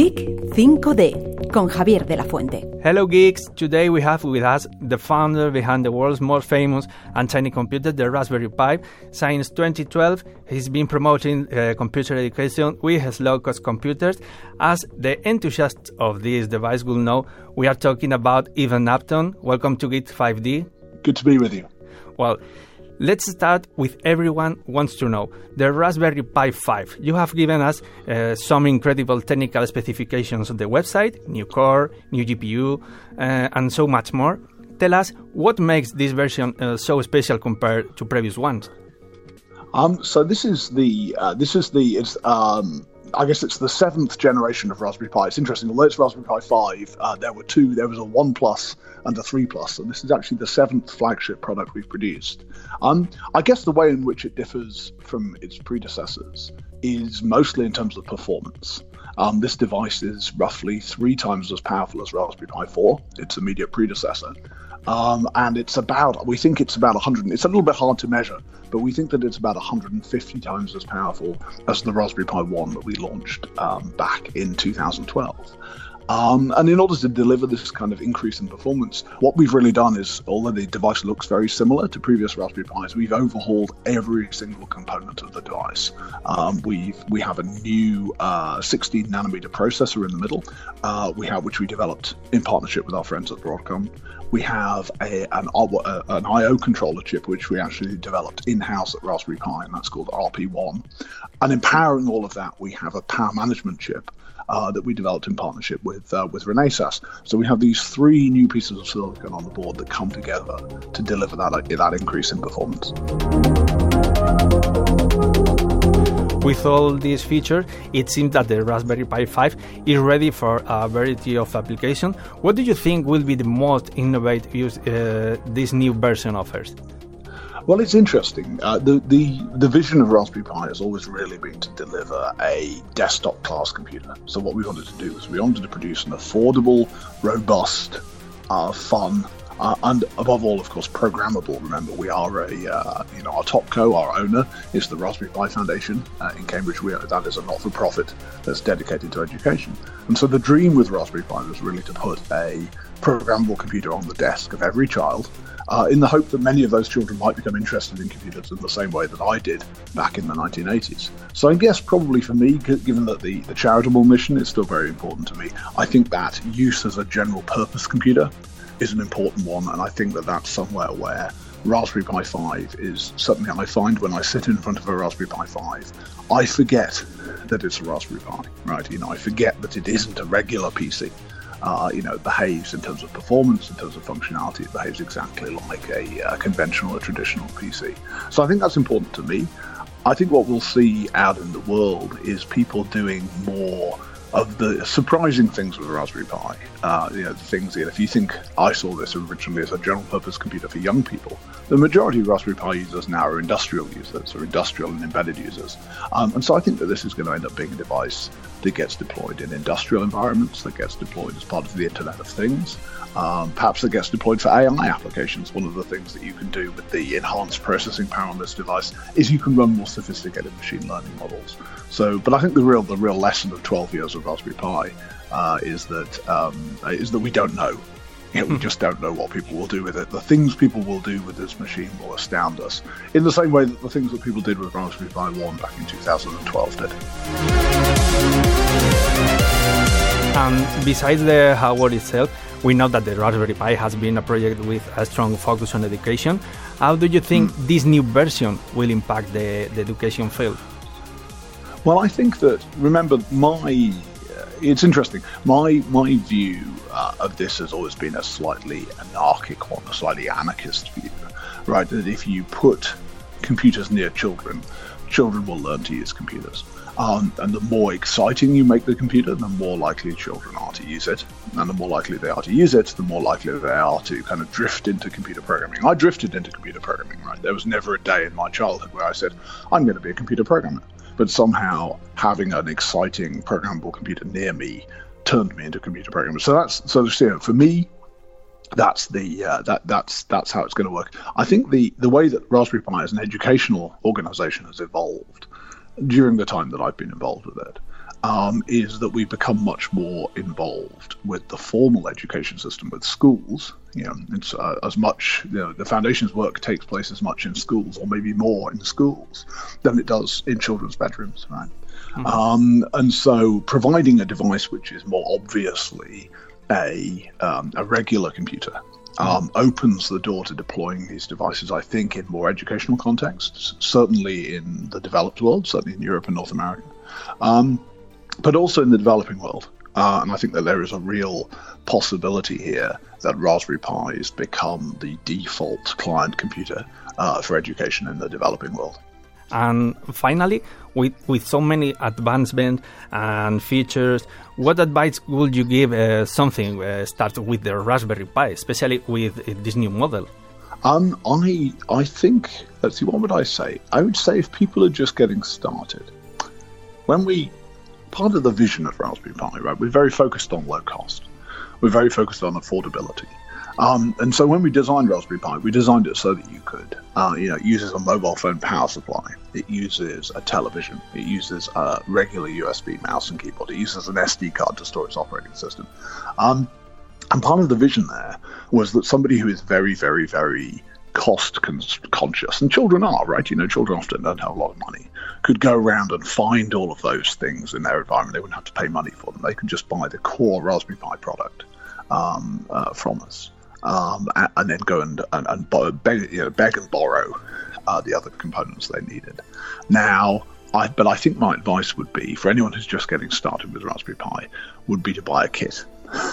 Geek 5D con Javier de la Fuente. Hello, geeks. Today we have with us the founder behind the world's most famous and tiny computer, the Raspberry Pi. Since 2012, he's been promoting uh, computer education with his low cost computers. As the enthusiasts of this device will know, we are talking about Eben Upton. Welcome to Geek 5D. Good to be with you. Well, Let's start with everyone wants to know the Raspberry Pi 5. You have given us uh, some incredible technical specifications on the website, new core, new GPU, uh, and so much more. Tell us what makes this version uh, so special compared to previous ones. Um, so this is the uh, this is the it's um, I guess it's the seventh generation of Raspberry Pi. It's interesting. Although it's Raspberry Pi 5, uh, there were two. There was a 1 Plus and a 3 Plus, and this is actually the seventh flagship product we've produced. Um, I guess the way in which it differs from its predecessors is mostly in terms of performance. Um, this device is roughly three times as powerful as Raspberry Pi 4, its immediate predecessor. Um, and it's about, we think it's about 100, it's a little bit hard to measure, but we think that it's about 150 times as powerful as the Raspberry Pi 1 that we launched um, back in 2012. Um, and in order to deliver this kind of increase in performance, what we've really done is, although the device looks very similar to previous Raspberry Pis, we've overhauled every single component of the device. Um, we we have a new uh, 16 nanometer processor in the middle, uh, we have which we developed in partnership with our friends at Broadcom. We have a, an, uh, an I/O controller chip which we actually developed in-house at Raspberry Pi, and that's called RP1. And empowering all of that, we have a power management chip uh, that we developed in partnership with uh, with Renesas. So we have these three new pieces of silicon on the board that come together to deliver that that increase in performance. With all these features, it seems that the Raspberry Pi 5 is ready for a variety of applications. What do you think will be the most innovative use uh, this new version offers? Well, it's interesting. Uh, the, the the vision of Raspberry Pi has always really been to deliver a desktop class computer. So what we wanted to do was we wanted to produce an affordable, robust, uh, fun, uh, and above all, of course, programmable. Remember, we are a uh, you know our top co, our owner is the Raspberry Pi Foundation uh, in Cambridge. We are, that is a not-for-profit that's dedicated to education. And so the dream with Raspberry Pi was really to put a programmable computer on the desk of every child uh, in the hope that many of those children might become interested in computers in the same way that I did back in the 1980s. So I guess probably for me, given that the, the charitable mission is still very important to me, I think that use as a general purpose computer is an important one, and I think that that's somewhere where Raspberry Pi 5 is something I find when I sit in front of a Raspberry Pi 5, I forget that it's a Raspberry Pi, right? You know, I forget that it isn't a regular PC uh, you know, it behaves in terms of performance, in terms of functionality. It behaves exactly like a uh, conventional or traditional PC. So I think that's important to me. I think what we'll see out in the world is people doing more of the surprising things with Raspberry Pi. Uh, you know, the things that if you think I saw this originally as a general purpose computer for young people, the majority of Raspberry Pi users now are industrial users or industrial and embedded users. Um, and so I think that this is going to end up being a device that gets deployed in industrial environments, that gets deployed as part of the Internet of Things. Um, perhaps that gets deployed for AI applications. One of the things that you can do with the enhanced processing power on this device is you can run more sophisticated machine learning models. So, but I think the real the real lesson of 12 years of Raspberry Pi uh, is that um, is that we don't know. You know, we hmm. just don't know what people will do with it. The things people will do with this machine will astound us, in the same way that the things that people did with Raspberry Pi 1 back in 2012 did. And besides the hardware itself, we know that the Raspberry Pi has been a project with a strong focus on education. How do you think mm. this new version will impact the, the education field? Well, I think that, remember, my uh, it's interesting. My my view uh, of this has always been a slightly anarchic one, a slightly anarchist view, right? That if you put computers near children, children will learn to use computers. Um, and the more exciting you make the computer, the more likely children are to use it. And the more likely they are to use it, the more likely they are to kind of drift into computer programming. I drifted into computer programming, right? There was never a day in my childhood where I said, I'm going to be a computer programmer. But somehow having an exciting programmable computer near me turned me into a computer programmer. So that's so you know, for me, that's the uh, that that's that's how it's going to work. I think the the way that Raspberry Pi as an educational organization has evolved during the time that I've been involved with it um, is that we become much more involved with the formal education system, with schools. You know, it's uh, as much you know the foundation's work takes place as much in schools, or maybe more in schools, than it does in children's bedrooms, right? Mm-hmm. Um, and so, providing a device which is more obviously a um, a regular computer um, opens the door to deploying these devices, I think, in more educational contexts, certainly in the developed world, certainly in Europe and North America, um, but also in the developing world. Uh, and I think that there is a real possibility here that Raspberry Pis become the default client computer uh, for education in the developing world. And finally, with, with so many advancements and features, what advice would you give uh, something uh, start with the Raspberry Pi, especially with uh, this new model? Um, I I think let's see, what would I say? I would say if people are just getting started, when we part of the vision of Raspberry Pi, right, we're very focused on low cost. We're very focused on affordability. Um, and so when we designed Raspberry Pi, we designed it so that you could, uh, you know, it uses a mobile phone power supply. It uses a television. It uses a regular USB mouse and keyboard. It uses an SD card to store its operating system. Um, and part of the vision there was that somebody who is very, very, very cost con- conscious, and children are, right? You know, children often don't have a lot of money, could go around and find all of those things in their environment. They wouldn't have to pay money for them. They could just buy the core Raspberry Pi product um, uh, from us um, and, then go and, and, and beg, you know, beg and borrow uh, the other components they needed. Now, I, but I think my advice would be for anyone who's just getting started with Raspberry Pi would be to buy a kit.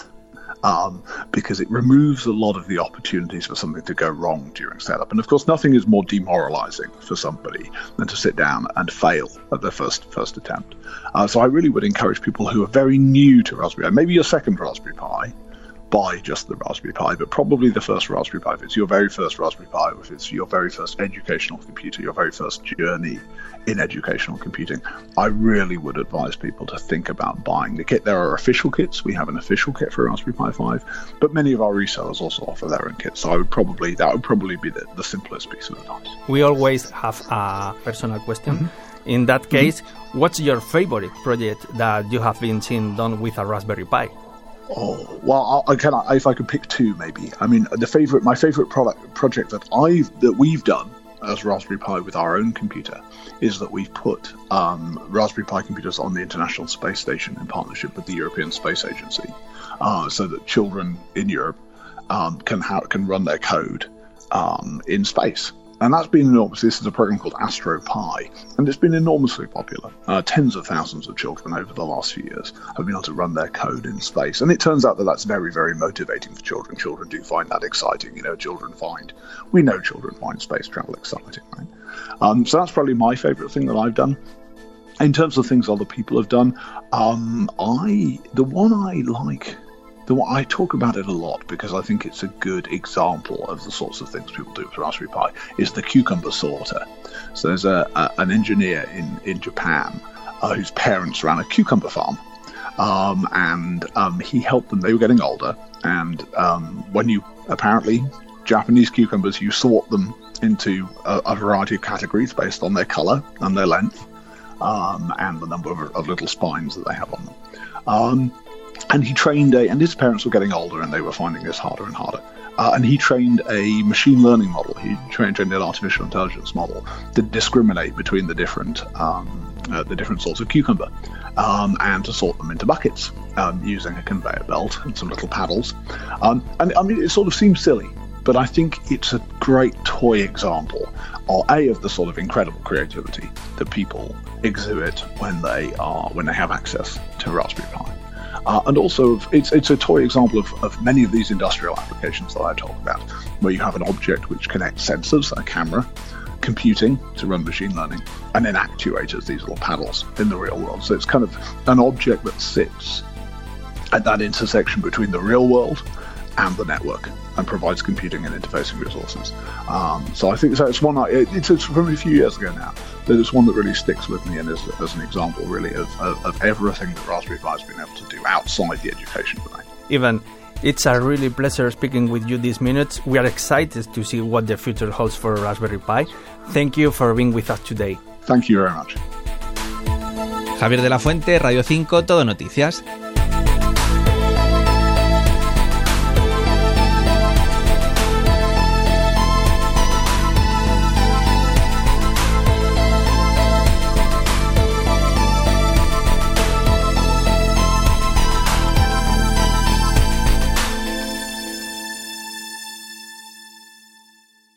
Um, because it removes a lot of the opportunities for something to go wrong during setup. And of course, nothing is more demoralizing for somebody than to sit down and fail at their first first attempt. Uh, so I really would encourage people who are very new to Raspberry Pi, maybe your second Raspberry Pi, buy just the Raspberry Pi, but probably the first Raspberry Pi. If it's your very first Raspberry Pi, if it's your very first educational computer, your very first journey in educational computing, I really would advise people to think about buying the kit. There are official kits. We have an official kit for Raspberry Pi 5, but many of our resellers also offer their own kits. So I would probably that would probably be the, the simplest piece of advice. We always have a personal question. Mm-hmm. In that case, mm-hmm. what's your favorite project that you have been seeing done with a Raspberry Pi? Oh well, I, can. if I could pick two, maybe. I mean, the favorite, my favorite product project that I've that we've done as Raspberry Pi with our own computer is that we've put um, Raspberry Pi computers on the International Space Station in partnership with the European Space Agency, uh, so that children in Europe um, can ha- can run their code um, in space and that's been enormous. This is a program called AstroPi, and it's been enormously popular. Uh, tens of thousands of children over the last few years have been able to run their code in space, and it turns out that that's very, very motivating for children. Children do find that exciting. You know, children find we know children find space travel exciting, right? Um, so that's probably my favourite thing that I've done. In terms of things other people have done, um, I the one I like the I talk about it a lot because I think it's a good example of the sorts of things people do with Raspberry Pi. Is the cucumber sorter. So there's a, a an engineer in in Japan uh, whose parents ran a cucumber farm, um, and um, he helped them. They were getting older, and um, when you apparently Japanese cucumbers, you sort them into a, a variety of categories based on their color and their length. Um, and the number of, of, little spines that they have on them. And he trained a, and his parents were getting older and they were finding this harder and harder. Uh, and he trained a machine learning model. He trained, trained an artificial intelligence model to discriminate between the different um, uh, the different sorts of cucumber, um, and to sort them into buckets um, using a conveyor belt and some little paddles. Um, and I mean, it sort of seems silly, but I think it's a great toy example, of a of the sort of incredible creativity that people exhibit when they are when they have access to Raspberry Pi. Uh, and also, it's, it's a toy example of, of many of these industrial applications that I talk about, where you have an object which connects sensors, a camera, computing to run machine learning, and then actuators, these little paddles, in the real world. So it's kind of an object that sits at that intersection between the real world and the network and provides computing and interfacing resources. Um, so I think that's one. It, it's from a few years ago now. That it's one that really sticks with me and is as an example, really, of, of, of everything that Raspberry Pi has been able to do outside the education domain. Eben it's a really pleasure speaking with you these minutes. We are excited to see what the future holds for Raspberry Pi. Thank you for being with us today. Thank you very much. Javier de la Fuente, Radio 5, Todo Noticias.